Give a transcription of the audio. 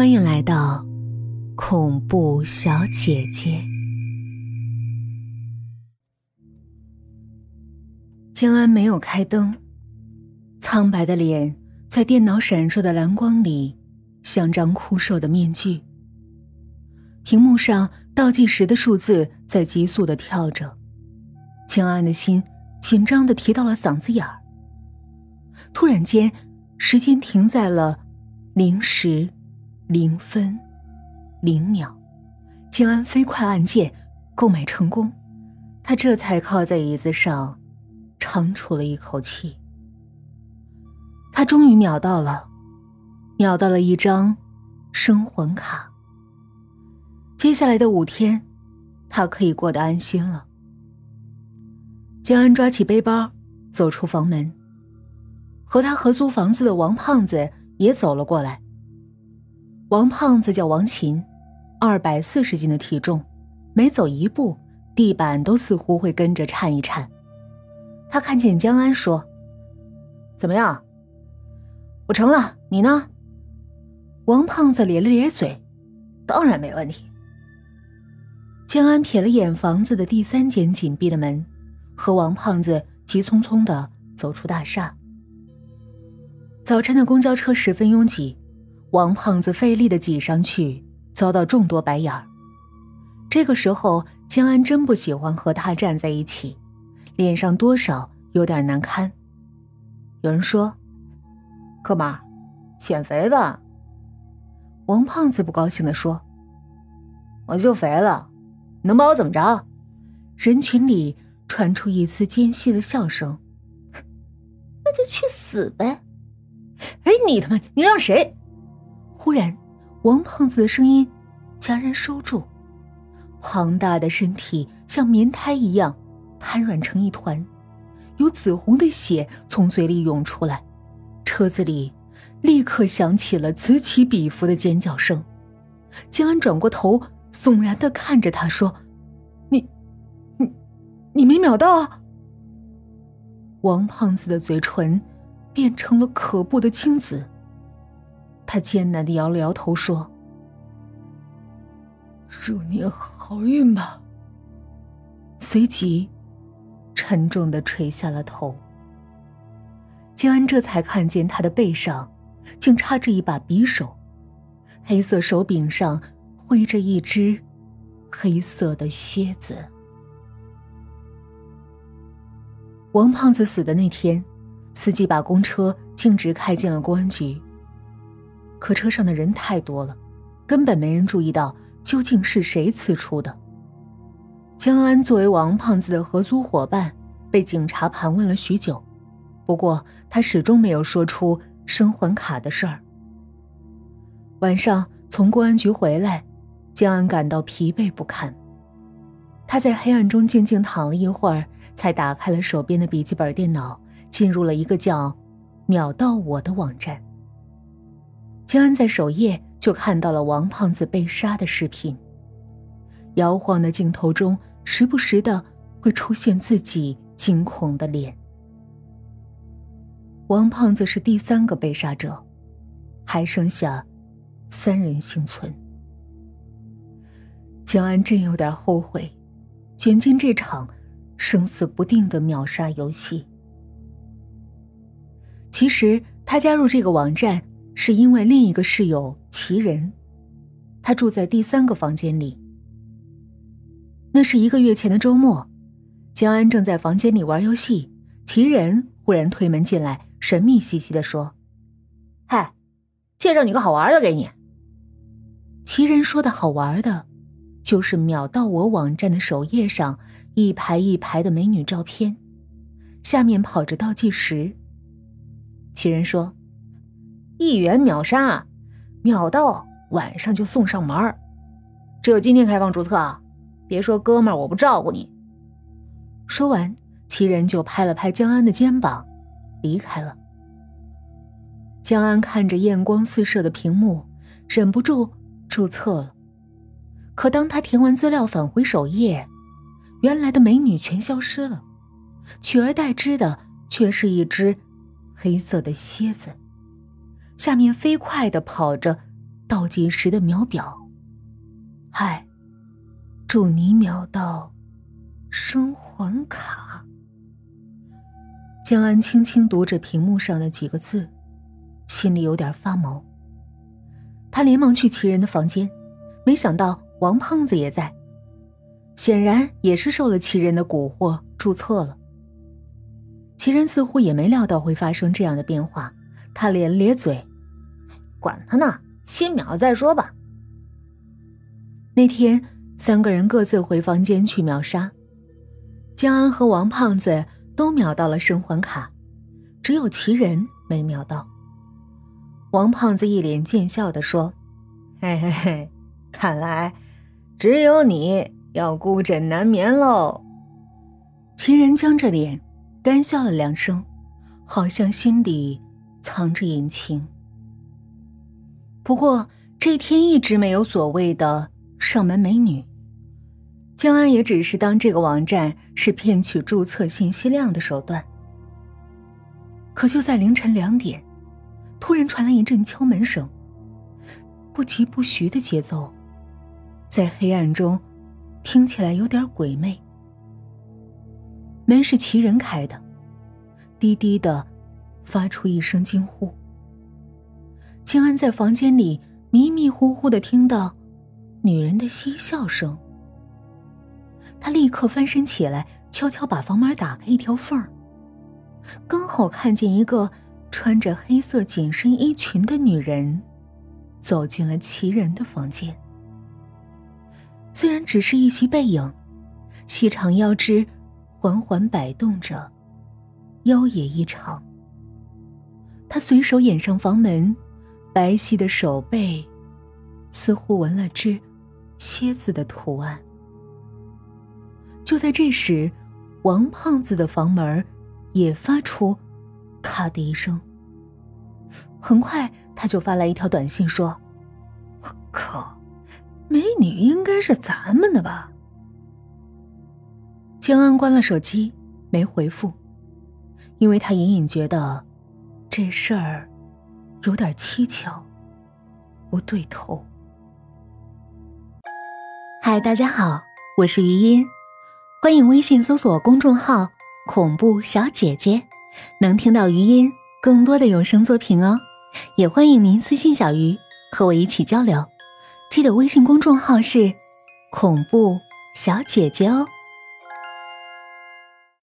欢迎来到恐怖小姐姐。江安没有开灯，苍白的脸在电脑闪烁的蓝光里，像张枯瘦的面具。屏幕上倒计时的数字在急速的跳着，江安的心紧张的提到了嗓子眼儿。突然间，时间停在了零时零分零秒。江安飞快按键，购买成功。他这才靠在椅子上，长出了一口气。他终于秒到了，秒到了一张生魂卡。接下来的五天，他可以过得安心了。江安抓起背包，走出房门。和他合租房子的王胖子也走了过来。王胖子叫王琴，二百四十斤的体重，每走一步，地板都似乎会跟着颤一颤。他看见江安说：“怎么样？我成了，你呢？”王胖子咧了咧嘴：“当然没问题。”江安瞥了眼房子的第三间紧闭的门，和王胖子急匆匆的走出大厦。早晨的公交车十分拥挤，王胖子费力的挤上去，遭到众多白眼儿。这个时候，江安真不喜欢和他站在一起，脸上多少有点难堪。有人说：“哥们儿，减肥吧。”王胖子不高兴的说：“我就肥了，能把我怎么着？”人群里传出一丝尖细的笑声：“ 那就去死呗！” 哎，你他妈，你让谁？忽然，王胖子的声音戛然收住，庞大的身体像棉胎一样瘫软成一团，有紫红的血从嘴里涌出来，车子里立刻响起了此起彼伏的尖叫声。江安转过头，悚然的看着他说：“你，你，你没秒到啊。”王胖子的嘴唇。变成了可怖的青紫。他艰难的摇了摇头，说：“祝你好运吧。”随即，沉重的垂下了头。江安这才看见他的背上，竟插着一把匕首，黑色手柄上挥着一只黑色的蝎子。王胖子死的那天。司机把公车径直开进了公安局。可车上的人太多了，根本没人注意到究竟是谁刺出的。江安作为王胖子的合租伙伴，被警察盘问了许久，不过他始终没有说出生还卡的事儿。晚上从公安局回来，江安感到疲惫不堪。他在黑暗中静静躺了一会儿，才打开了手边的笔记本电脑。进入了一个叫“秒到我”的网站。江安在首页就看到了王胖子被杀的视频，摇晃的镜头中时不时的会出现自己惊恐的脸。王胖子是第三个被杀者，还剩下三人幸存。江安真有点后悔，卷进这场生死不定的秒杀游戏。其实他加入这个网站是因为另一个室友齐人，他住在第三个房间里。那是一个月前的周末，江安正在房间里玩游戏，齐人忽然推门进来，神秘兮兮的说：“嗨，介绍你个好玩的给你。”齐人说的好玩的，就是秒到我网站的首页上一排一排的美女照片，下面跑着倒计时。齐人说：“一元秒杀，秒到晚上就送上门只有今天开放注册！别说哥们儿我不照顾你。”说完，齐人就拍了拍江安的肩膀，离开了。江安看着艳光四射的屏幕，忍不住注册了。可当他填完资料返回首页，原来的美女全消失了，取而代之的却是一只。黑色的蝎子，下面飞快的跑着倒计时的秒表。嗨，祝你秒到生还卡。江安轻轻读着屏幕上的几个字，心里有点发毛。他连忙去齐人的房间，没想到王胖子也在，显然也是受了齐人的蛊惑注册了。齐人似乎也没料到会发生这样的变化，他咧咧嘴：“管他呢，先秒再说吧。”那天，三个人各自回房间去秒杀，江安和王胖子都秒到了生还卡，只有齐人没秒到。王胖子一脸贱笑的说：“嘿嘿嘿，看来只有你要孤枕难眠喽。”齐人僵着脸，干笑了两声，好像心底藏着隐情。不过这天一直没有所谓的上门美女，江安也只是当这个网站是骗取注册信息量的手段。可就在凌晨两点。突然传来一阵敲门声，不疾不徐的节奏，在黑暗中听起来有点鬼魅。门是齐人开的，低低的发出一声惊呼。清安在房间里迷迷糊糊的听到女人的嬉笑声，他立刻翻身起来，悄悄把房门打开一条缝儿，刚好看见一个。穿着黑色紧身衣裙的女人走进了齐人的房间。虽然只是一袭背影，细长腰肢缓缓摆动着，妖冶异常。他随手掩上房门，白皙的手背似乎纹了只蝎子的图案。就在这时，王胖子的房门也发出。咔的一声，很快他就发来一条短信说：“我靠，美女应该是咱们的吧？”江安关了手机，没回复，因为他隐隐觉得这事儿有点蹊跷，不对头。嗨，大家好，我是余音，欢迎微信搜索公众号“恐怖小姐姐”。能听到余音，更多的有声作品哦，也欢迎您私信小鱼和我一起交流。记得微信公众号是“恐怖小姐姐”哦。